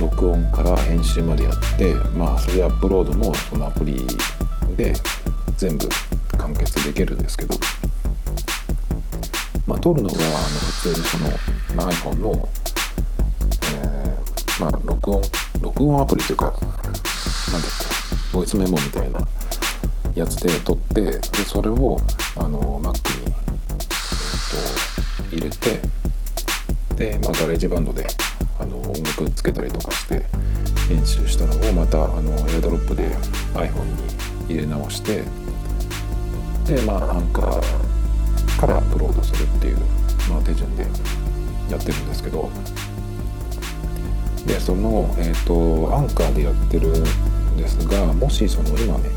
録音から編集までやってまあそれアップロードもそのアプリで全部完結できるんですけど。まあ撮るのはあの普通にその、iPhone の、えー、まあ録音録音アプリというかなんだっけボイスメモみたいなやつで撮ってでそれをあの Mac に、えー、と入れてで、まあ、 GarageBand で音楽つけたりとかして編集したのをまたあの AirDrop で iPhone に入れ直してでまあアンカーからアップロードするっていう、まあ、手順でやってるんですけどでその、えーと、アンカーでやってるんですがもしその今ね、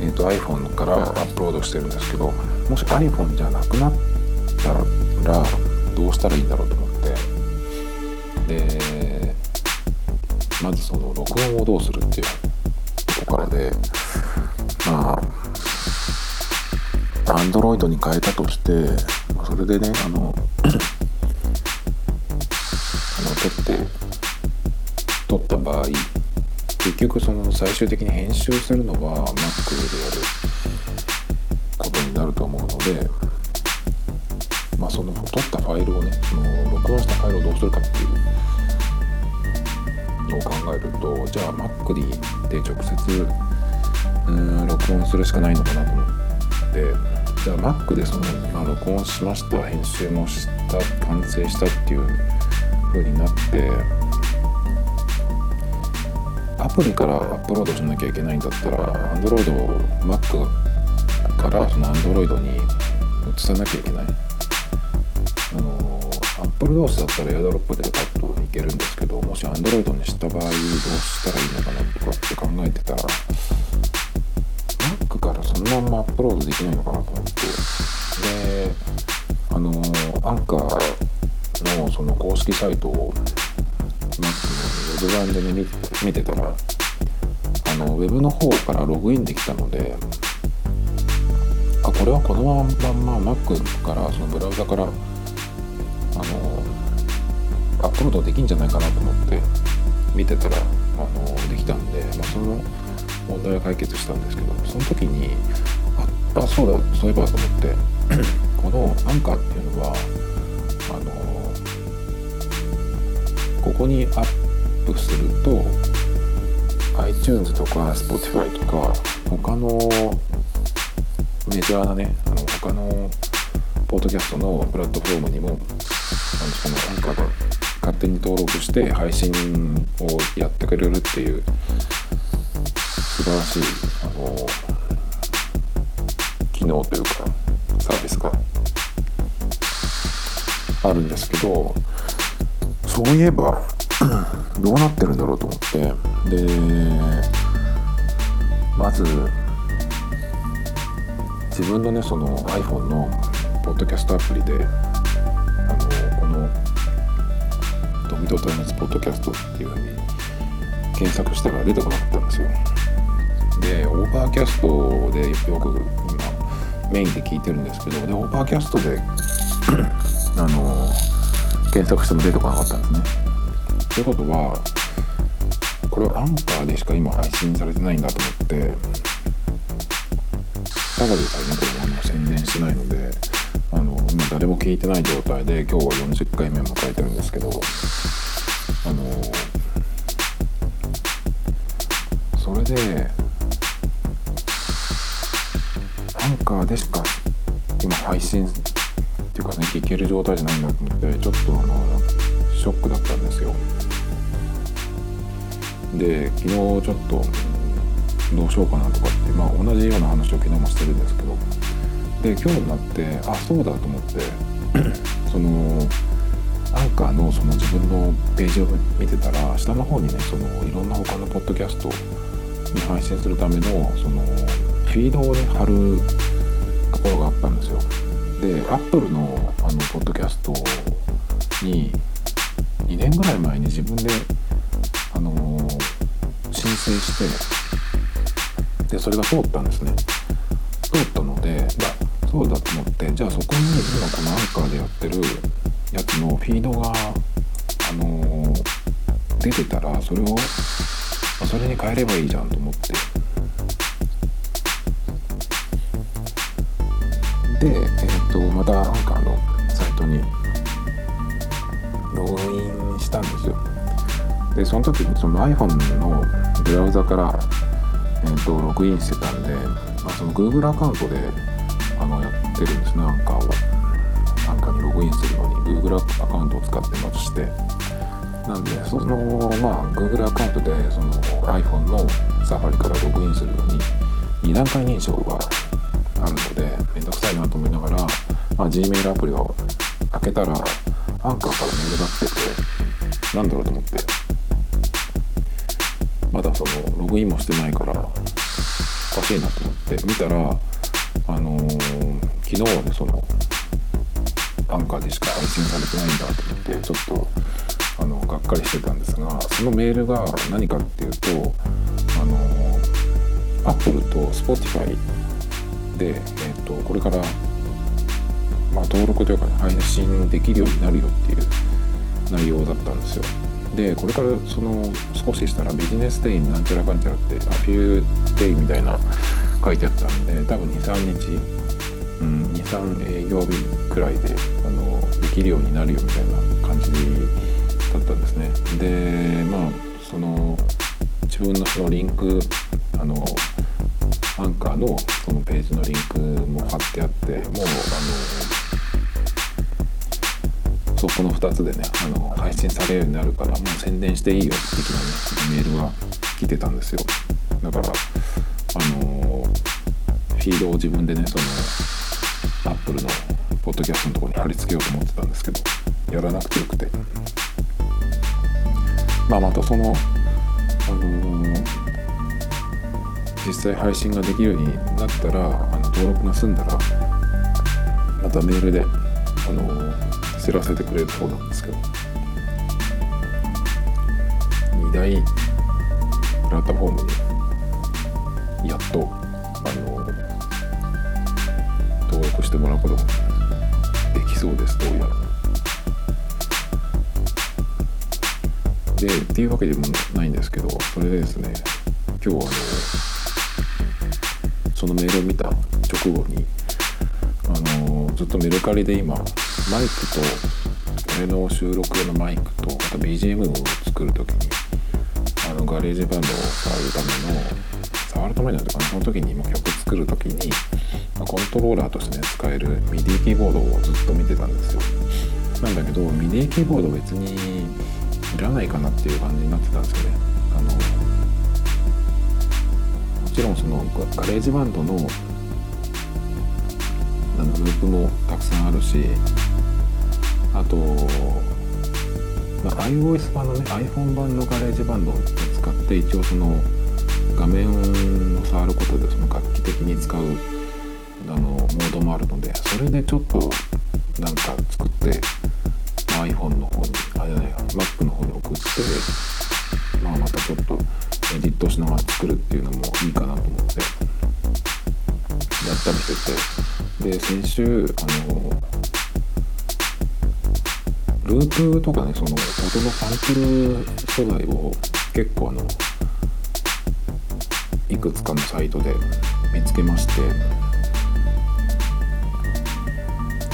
えーと、iPhone からアップロードしてるんですけどもし iPhone じゃなくなったらどうしたらいいんだろうと思まずその録音をどうするっていうとこからでまあ Android に変えたとしてそれでねあのあの撮って撮った場合結局その最終的に編集するのは Mac でやることになると思うのでまあその撮ったファイルをねその録音したファイルをどうするかってじゃあ Mac で直接うん録音するしかないのかなと思って。じゃあ Mac でその、まあ、録音しました編集もした完成したっていう風になって。アプリからアップロードしなきゃいけないんだったら Android を Mac からその Android に移さなきゃいけない。あの Apple 同士だったらエアドロップでパッといけるんですけどもし Android にした場合どうしたらいいのかなとかって考えてたら Mac からそのまんまアップロードできないのかなと思ってであのアンカーのその公式サイトを Mac のウェブ版でね見てたらあのウェブの方からログインできたのであこれはこのまんま Mac からそのブラウザからあのアップロードできんじゃないかなと思って見てたらあのできたんで、まあ、その問題は解決したんですけどその時にああそうだそういえばと思って このアンカーっていうのはあのここにアップすると iTunes とか Spotify とか他のメジャーなねあの他のポッドキャストのプラットフォームにもあのそのアンカーが勝手に登録して配信をやってくれるっていう素晴らしいあの機能というかサービスがあるんですけどそういえばどうなってるんだろうと思って。でまず自分のねその iPhone のポッドキャストアプリで「ミトタイムズポッドキャスト」っていうふうに検索したら出てこなかったんですよ。で Overcast でよく今メインで聞いてるんですけどで Overcast で あの検索しても出てこなかったんですね。ということはこれはアンカーでしか今配信されてないんだと思ってただでさえねこれ。宣伝してないので。誰も聞いてない状態で今日は40回目を迎えてるんですけどあのそれでアンカーでしか今配信っていうかね聞ける状態じゃないんだと思ってちょっとあのショックだったんですよ。で昨日ちょっとどうしようかなとかってまあ同じような話を昨日もしてるんですけどで今日になってあそうだと思って そのアンカーのその自分のページを見てたら下の方にねそのいろんな他のポッドキャストに配信するためのそのフィードをね貼るところがあったんですよ。でアップルのあのポッドキャストに2年ぐらい前に自分であの申請してでそれが通ったんですね。通ったそうだと思ってじゃあそこに今このアンカーでやってるやつのフィードがあの出てたらそれをそれに変えればいいじゃんと思って。で、えーと、またアンカーのサイトにログインしたんですよ。でその時にその iPhone のブラウザから、えーと、ログインしてたんで、まあ、その Google アカウントでてるんですねアンカーをアンカーにログインするのに Google アカウントを使ってまして。なんでそのまあ Google アカウントでその iPhone のサファリからログインするのに2段階認証があるのでめんどくさいなと思いながら、まあ、Gmail アプリを開けたらアンカーからメールが来ててなんだろうと思って。まだそのログインもしてないからおかしいなと思って見たらあのー、昨日はねそのアンカーでしか配信されてないんだと思ってちょっとあのがっかりしてたんですがそのメールが何かっていうとあのアップルと Spotify で、えーと、これから、まあ、登録というか、ね、配信できるようになるよっていう内容だったんですよ。でこれからその少ししたらビジネスデイになんちゃらかんちゃらってアフューデイみたいな書いてあったんで多分23日、うん、23営業日くらいであのできるようになるよみたいな感じだったんですね。でまあその自分のそのリンクあのアンカーのそのページのリンクも貼ってあってもうあのそうこの2つでねあの配信されるようになるからもう宣伝していいよって的なねメールが来てたんですよだからあのフィードを自分でねそのップルのポッドキャストのとこに貼り付けようと思ってたんですけどやらなくてよくて。まあまたそのあのー実際配信ができるようになったらあの登録が済んだらまたメールであの知らせてくれるそうなんですけど。2大プラットフォームにやっとことができそうですどうやら。でっていうわけでもないんですけどそれでですね今日あのそのメールを見た直後に、あの、ずっとメルカリで今マイクと俺の収録用のマイクとまた BGM を作る時にあの GarageBand を触るための触るためなんていうかその時に今曲作る時に、コントローラーとしてね使える MIDI キーボードをずっと見てたんですよ。なんだけど MIDI キーボード別にいらないかなっていう感じになってたんですよね。あのもちろんその GarageBand のあのループもたくさんあるしあと、まあ、iOS 版のね iPhone 版の GarageBand を使って一応その画面を触ることでその楽器的に使うのモードもあるのでそれでちょっとなんか作って iPhone の方にあれ Mac の方に送ってまあまたちょっとエディットしながら作るっていうのもいいかなと思ってやったりしてて。で先週あのループとかねその音のサンプル素材を結構あのいくつかのサイトで見つけまして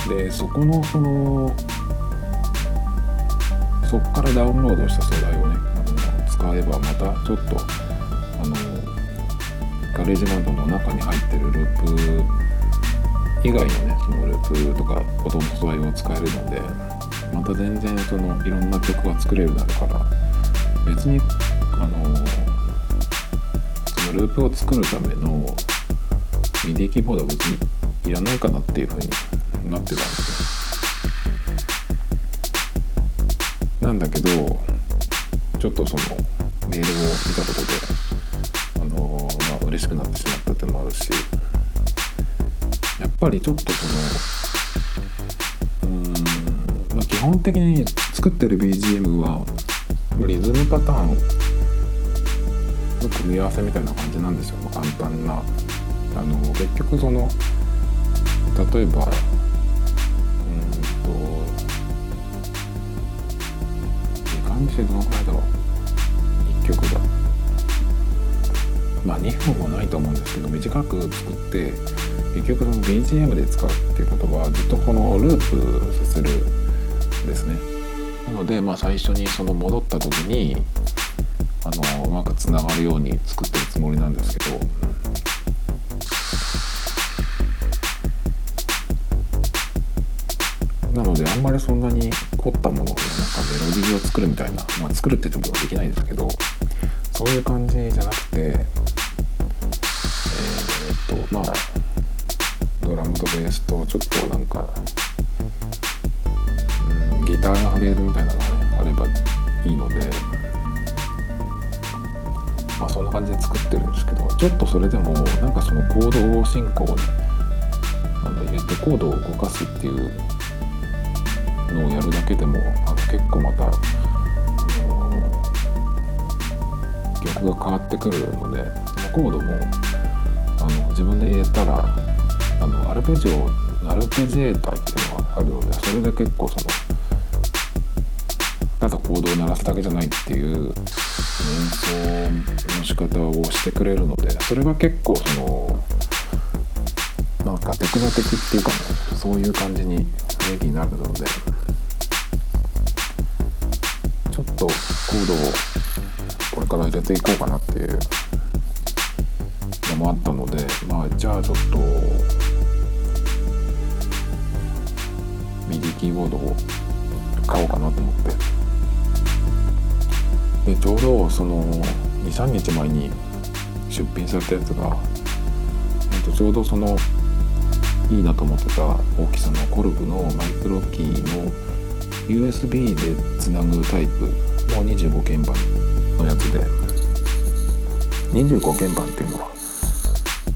でそこのそのそこからダウンロードした素材をね使えばまたちょっとあの GarageBand の中に入ってるループ以外のねそのループとか音の素材を使えるのでまた全然そのいろんな曲が作れるようになるから別にあのそのループを作るための MIDI キーボードは別にいらないかなっていう風になってた。んでなんだけどちょっとそのメールを見たとこであの嬉しくなってしまったってのもあるしやっぱりちょっとそのうーん、まあ、基本的に作ってる BGM はリズムパターンの組み合わせみたいな感じなんですよ。簡単な。あの結局その例えばしどのくらいだろう1曲がまあ2分もないと思うんですけど短く作って結局その BGM で使うっていうことはずっとこのループさせるんですね。なのでまあ最初にその戻った時にあのうまくつながるように作ってるつもりなんですけどなのであんまりそんなに凝ったものでなんかメロディーを作るみたいな、まあ、作るって言ってもできないんですけどそういう感じじゃなくてえー、っとまあドラムとベースとちょっとなんか、うん、ギターが入れるみたいなのが、ね、あればいいのでまあそんな感じで作ってるんですけどちょっとそれでもなんかそのコード進行になんだ入れてコードを動かすっていうのをやるだけでもあの結構また曲が変わってくるのでコードもあの自分で入れたらあのアルペジオアルペジエーターっていうのがあるのでそれで結構そのただコードを鳴らすだけじゃないっていう演奏の仕方をしてくれるのでそれが結構そのなんかテクノ的っていうか、ね、そういう感じに雰囲気になるのでっとコードをこれから入れていこうかなっていうのもあったのでまあじゃあちょっとミディキーボードを買おうかなと思って。でちょうどその23日前に出品されたやつがちょうどそのいいなと思ってた大きさのコルグのマイクロキーの USB でつなぐタイプの25鍵盤のやつで。25鍵盤っていうのは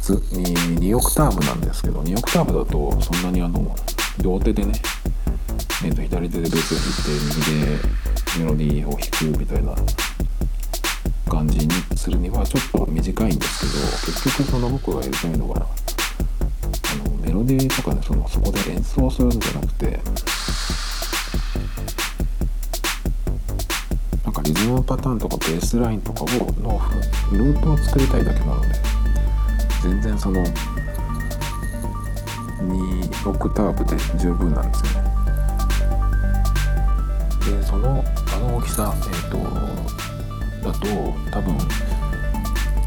2, 2オクターブなんですけど2オクターブだとそんなにあの両手でね、えー、と左手でベースを弾いて右でメロディーを弾くみたいな感じにするにはちょっと短いんですけど結局その僕がやりたいのはあのメロディーとかねそのそこで演奏するんじゃなくてリズムパターンとかベースラインとかをのルートを作りたいだけなので全然その2オクターブで十分なんですよね。でそのあの大きさえ、ー、とだと多分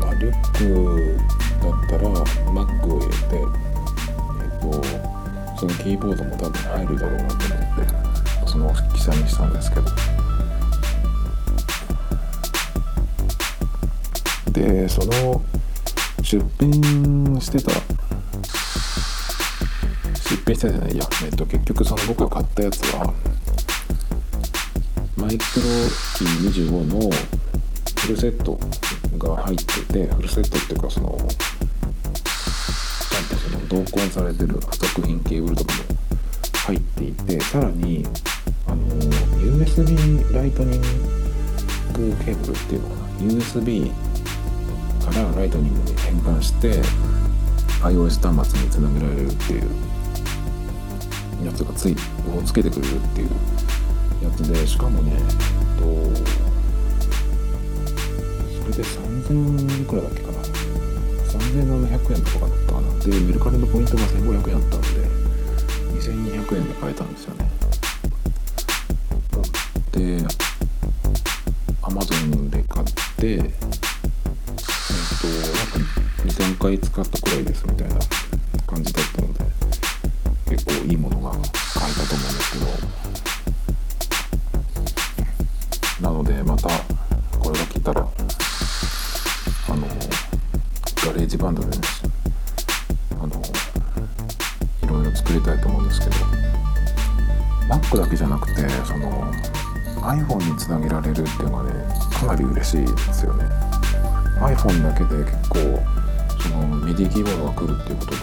あリュックだったら Mac を入れてえっ、ー、とそのキーボードも多分入るだろうなと思ってその大きさにしたんですけど。でその出品してた出品してたじゃないや、えっと、結局その僕が買ったやつはマイクロキー25のフルセットが入っててフルセットっていうかそのちゃんとその同梱されてる作品ケーブルとかも入っていてさらにあの USB ライトニングケーブルっていうのかな。USB からライトニングに変換して iOS 端末につなげられるっていうやつがついをつけてくれるっていうやつでしかもねえっとそれで3000いくらだっけかな。3700円とかだったかな。でメルカリのポイントが1500円あったんで2200円で買えたんですよね。でとなんか23回使ったくらいですみたいな感じだったので結構いいものが買えたと思うんですけど。なのでまたこれが来たらあのGarageBand でねあのいろいろ作りたいと思うんですけど Mac だけじゃなくてその iPhone につなげられるっていうのはねかなり嬉しいですよね。iPhone だけで結構 SD キーボードが来るっていうことで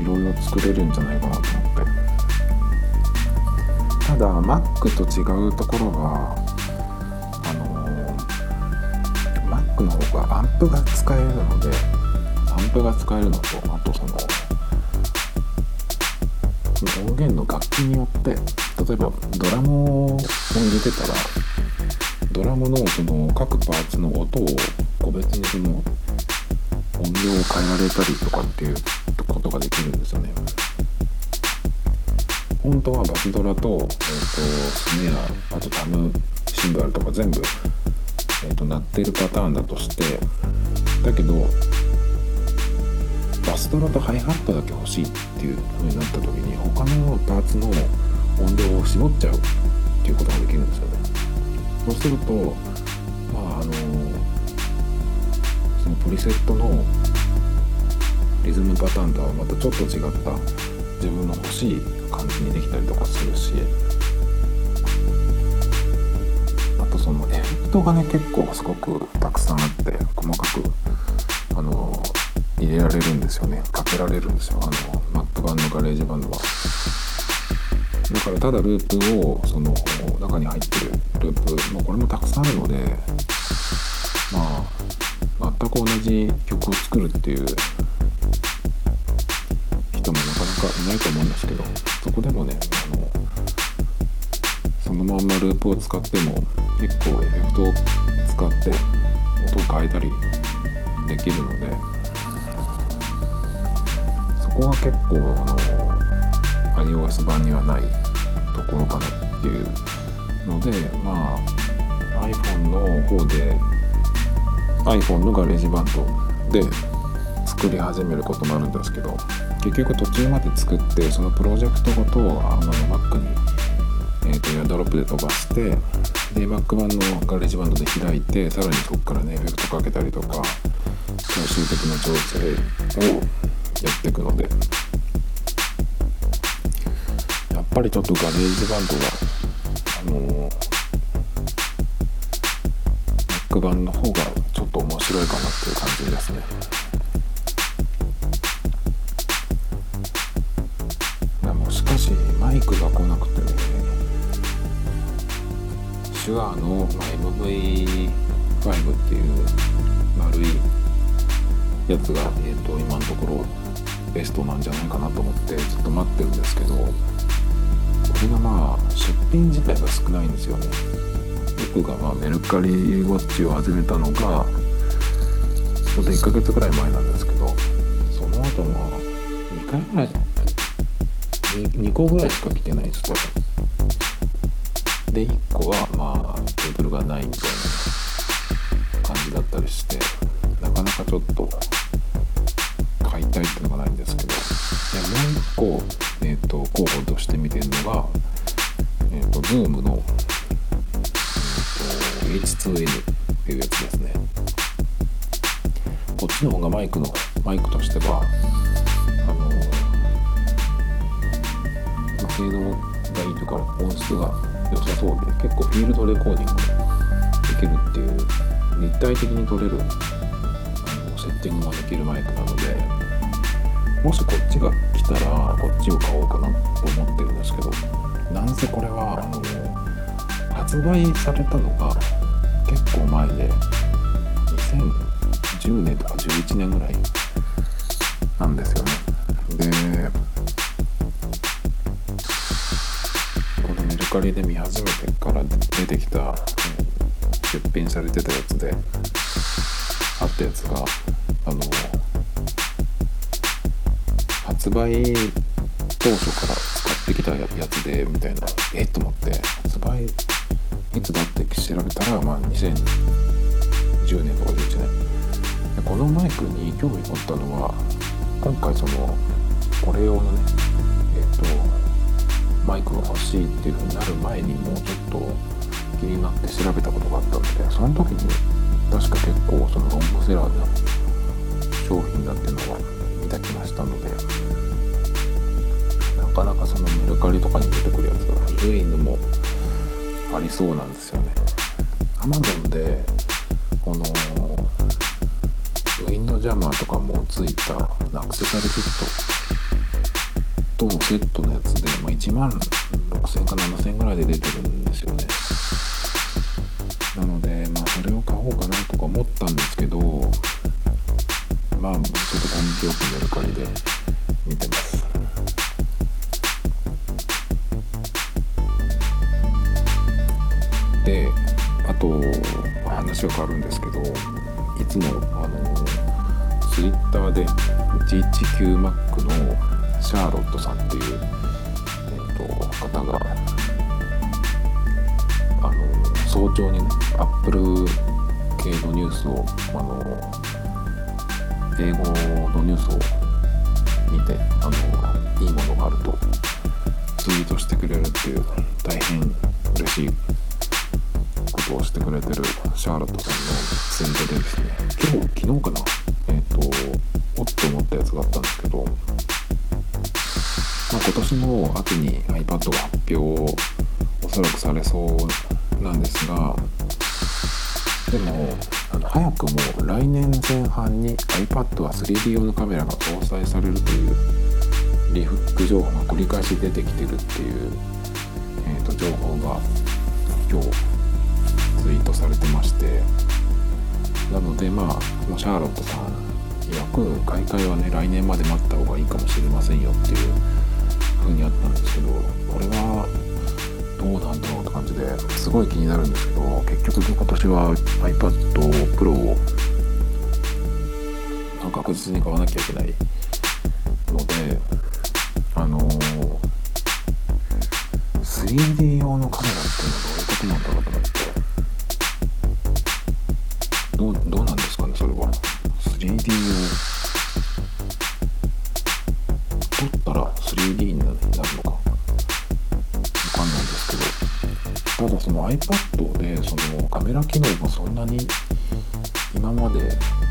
いろいろ作れるんじゃないかなと思って。ただ Mac と違うところがあの Mac の方がアンプが使えるのでアンプが使えるのとあとその音源の楽器によって例えばドラムを入れてたらドラムのその各パーツの音を個別にその音量を変えられたりとかっていうことができるんですよね。本当はバスドラと,、えーと、スネアあとタムシンバルとか全部、えーと、鳴ってるパターンだとしてだけどバスドラとハイハットだけ欲しいっていう風になった時に他のパーツの音量を絞っちゃうっていうことができるんですよね。そうするとそのプリセットのリズムパターンとはまたちょっと違った自分の欲しい感じにできたりとかするしあとそのエフェクトがね結構すごくたくさんあって細かくあの入れられるんですよねかけられるんですよあの Mac 版の GarageBand は。だからただループをその中に入ってるループ、まあ、これもたくさんあるのでまあ全く同じ曲を作るっていう人もなかなかいないと思うんですけどそこでもねあのそのまんまループを使っても結構エフェクトを使って音を変えたりできるのでそこは結構あの iOS 版にはないところかなっていうのでまあ iPhone の方で iPhone の GarageBand で作り始めることもあるんですけど結局途中まで作ってそのプロジェクトごとをあの Mac に、えーと、 AirDrop で飛ばしてで Mac 版の GarageBand で開いてさらにそこからねエフェクトかけたりとか最終的な調整をやっていくので。やっぱりちょっと GarageBand があの Mac 版の方がちょっと面白いかなっていう感じですね。もしかしマイクが来なくてね手話の、MV5 っていう丸いやつが、えーと、今のところベストなんじゃないかなと思ってずっと待ってるんですけどこれがまあ出品自体が少ないんですよね僕がまあメルカリウォッチを始めたのがちょうど1ヶ月ぐらい前なんですけどその後まあ2回ぐらい 2, 2個ぐらいしか来てないですで1個はまあテーブルがないみたいな感じだったりしてなかなかちょっと買いたいっていうのがないんですけどでもう1個、えーと、候補として見てるのが、えーと、と Zoom の、イクのマイクとしては性能がいいというか音質が良さそうで結構フィールドレコーディングできるっていう立体的に撮れるあのセッティングもできるマイクなのでもしこっちが来たらこっちを買おうかなと思ってるんですけどなんせこれはあの発売されたのが結構前で10年とか11年ぐらいなんですよね。でこのメルカリで見始めてから出てきた、出品されてたやつであったやつがあの発売当初から使ってきたやつでみたいなえっと思って発売いつだって調べたらまあ2010年とか11年。このマイクに興味持ったのは今回そのこれ用のねえっ、とマイクが欲しいっていう風になる前にもうちょっと気になって調べたことがあったのでその時に確か結構そのロングセラーな商品だっていうのが見た気がしたのでなかなかそのメルカリとかに出てくるやつが古いのもありそうなんですよね。Amazon でこのウィンドジャマーとかもついたアクセサリーキットとのセットのやつで、まあ、1万6000か7000ぐらいで出てるんですよね。なのでまあそれを買おうかなとか思ったんですけどまあちょっと根気よくメルカリで見てます。であと話は変わるんですけどいつもあのツイッターで GHQMac のシャーロットさんっていう、えーと、方があの早朝にねアップル系のニュースをあの英語のニュースを見てあのいいものがあるとツイートしてくれるっていう大変嬉しいことをしてくれてるシャーロットさんのツイートでですね。今日昨日かな？えっ、ー、とおっと思ったやつがあったんですけど、まあ、今年の秋に iPad が発表をおそらくされそうなんですがでもあの早くも来年前半に iPad は 3D 用のカメラが搭載されるというリフック情報が繰り返し出てきてるっていう、えーと、情報が今日ツイートされてましてなのでまあシャーロットさん曰く買い替えはね来年まで待った方がいいかもしれませんよっていう風にあったんですけどこれはどうなんだろうって感じですごい気になるんですけど結局今年は iPad Pro を確実に買わなきゃいけないのであのー、3D 用のカメラっていうのはどういうことなんだろうと思って iPad でそのカメラ機能がそんなに今まで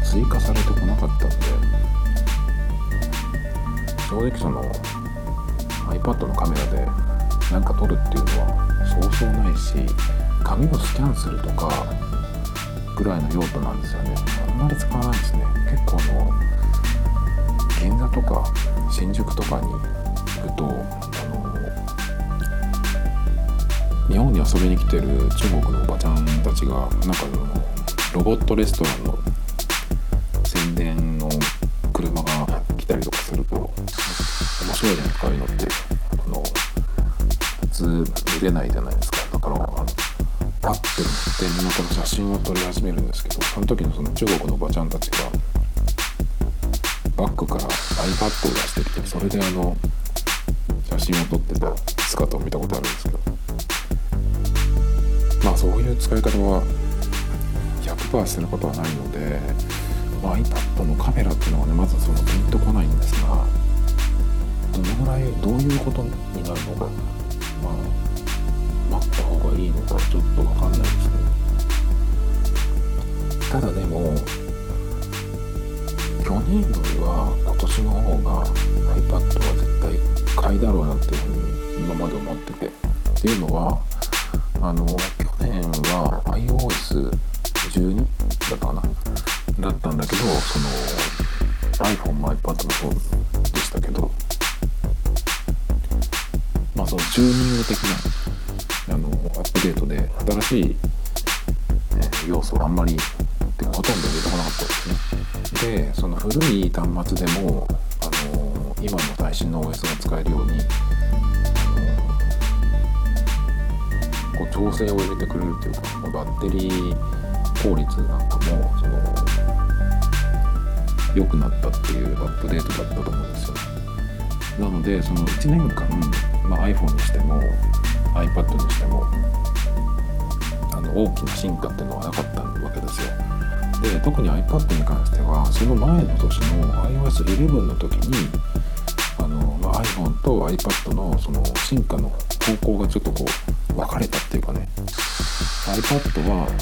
追加されてこなかったんで正直その iPad のカメラでなんか撮るっていうのはそうそうないし紙をスキャンするとかぐらいの用途なんですよね。あんまり使わないですね。結構あの銀座とか新宿とかに行くと日本に遊びに来てる中国のおばちゃんたちがなんかロボットレストランの宣伝の車が来たりとかすると面白いじゃないかいうのってあの普通見れないじゃないですか。だからあのパッて乗って港の写真を撮り始めるんですけどその時のその中国のおばちゃんたちがバッグから iPad を出してきてそれであの写真を撮ってた姿を見たことあるんですけど。まあそういう使い方は100%することはないので、まあ、iPad のカメラっていうのはねまずそのピンとこないんですがどのぐらいどういうことになるのかまあ待った方がいいのかちょっと分かんないですけど。ただでも去年よりは今年の方が iPad は絶対買いだろうなっていうふうに今まで思ってて。っていうのはあの去年は iOS12 だったかな。だったんだけどその iPhone も iPad もそうでしたけど。まあそのチューニング的なあのアップデートで新しい、ね、要素はあんまりほとんど出てこなかったですね。でその古い端末でもあの今の最新の OS が使えるようにこう調整を入れてくれるというかバッテリー効率なんかもその良くなったっていうアップデートだったと思うんですよ。なのでその1年間、まあ、iPhone にしても iPad にしてもあの大きな進化っていうのはなかったわけですよ。で特に iPad に関してはその前の年の iOS11 の時にあの、まあ、iPhone と iPad のその進化の方向がちょっとこう分かれたっていうかね。iPad はあの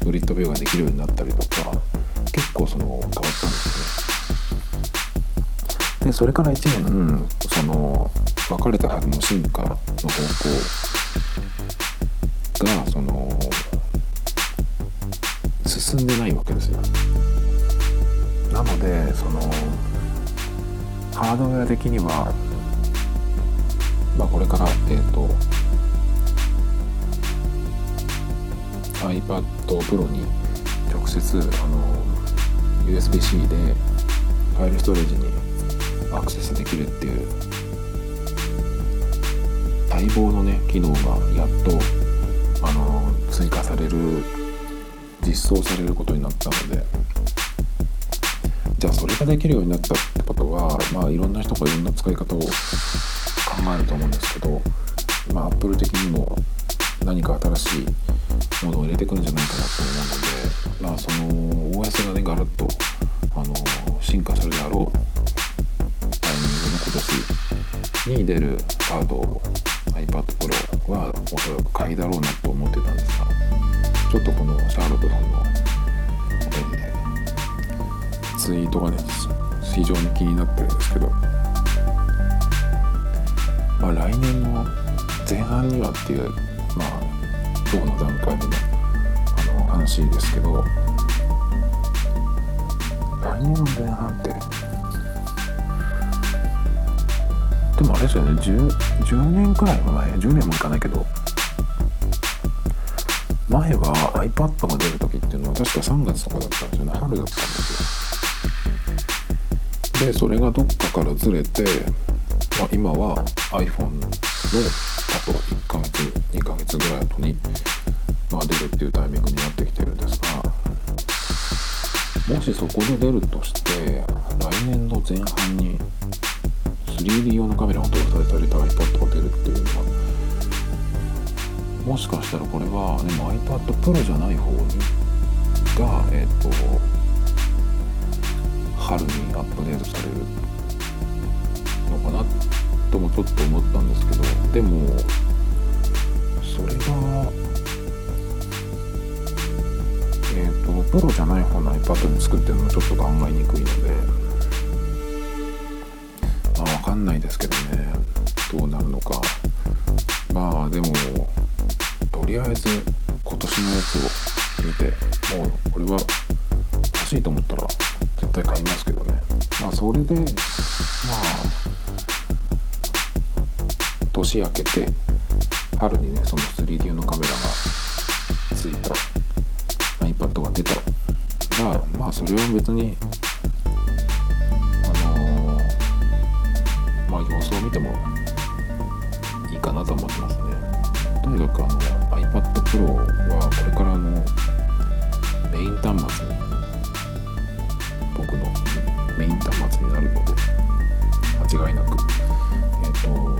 スプリットビューができるようになったりとか結構その変わったんですよね。でそれから1年その分かれたはずの進化の方向がその進んでないわけですよ。なのでそのハードウェア的には、まあ、これからえ、ー、と iPad Pro に直接あの USB-C でファイルストレージにアクセスできるっていう待望のね機能がやっとあの追加される実装されることになったので。じゃあそれができるようになったってことはまあいろんな人がいろんな使い方をえると思うんですけどまあ Apple 的にも何か新しいものを入れてくるんじゃないかなと思うのでまあその OS がねガラッとあの進化するであろうタイミングの今年に出るカード iPad Pro はおそらく買いだろうなと思ってたんですがちょっとこのシャーロットさんの、ツイートがね非常に気になってるんですけど、まあ、来年の前半にはっていうまあ今日の段階でのあの話ですけど来年の前半ってでもあれですよね 10, 10年くらい前10年もいかないけど前は iPad が出る時っていうのは確か3月とかだったんですよね春だったんですよでそれがどっかからずれて、まあ、今は iPhone のあと1ヶ月2ヶ月ぐらい後に、まあ、出るっていうタイミングになってきてるんですがもしそこで出るとして来年の前半に 3D 用のカメラが搭載された iPad が出るっていうのはもしかしたらこれはでも iPad Pro じゃない方にがえっ、ー、と春にアップデートされるのかなってともちょっと思ったんですけどでもそれがえっ、ー、とプロじゃない方の iPad に作ってるのはちょっと考えにくいのでかんないですけどねどうなるのか。まあでもとりあえず今年のやつを見てもうこれは欲しいと思ったら絶対買いますけどね。まあそれでまあ年明けて春にねその 3D のカメラがついた iPad が出た。らまあそれは別にあの、まあ、様子を見てもいいかなと思ってますね。とにかくあの iPad Pro はこれからのメイン端末に僕のメイン端末になるので間違いなく。えっ、ー、と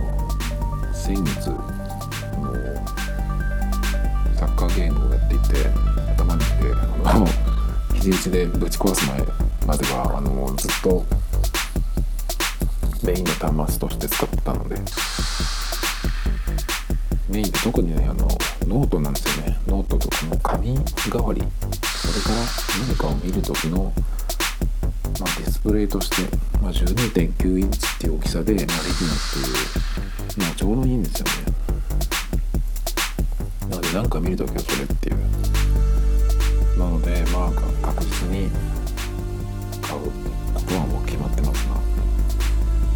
先月のサッカーゲームをやっていて頭にきてあの肘打ちでぶち壊す前まではあのずっとメインの端末として使ってたのでメイン特にねあのノートなんですよねノートとかの紙代わりそれから何かを見る時の、まあ、ディスプレイとして、まあ、12.9インチっていう大きさで、まあ、 Retina っていう、つちょうどいいんですよね。なので何か見るときはそれっていう。なのでまあ確実に買うことはもう決まってますな、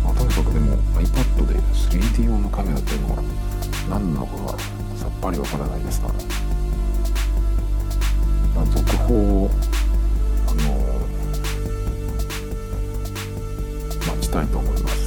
まあ、とにかくでも iPad で 3D 用のカメラっていうのは何なのかがさっぱりわからないですから、まあ、続報をあの待ちたいと思います。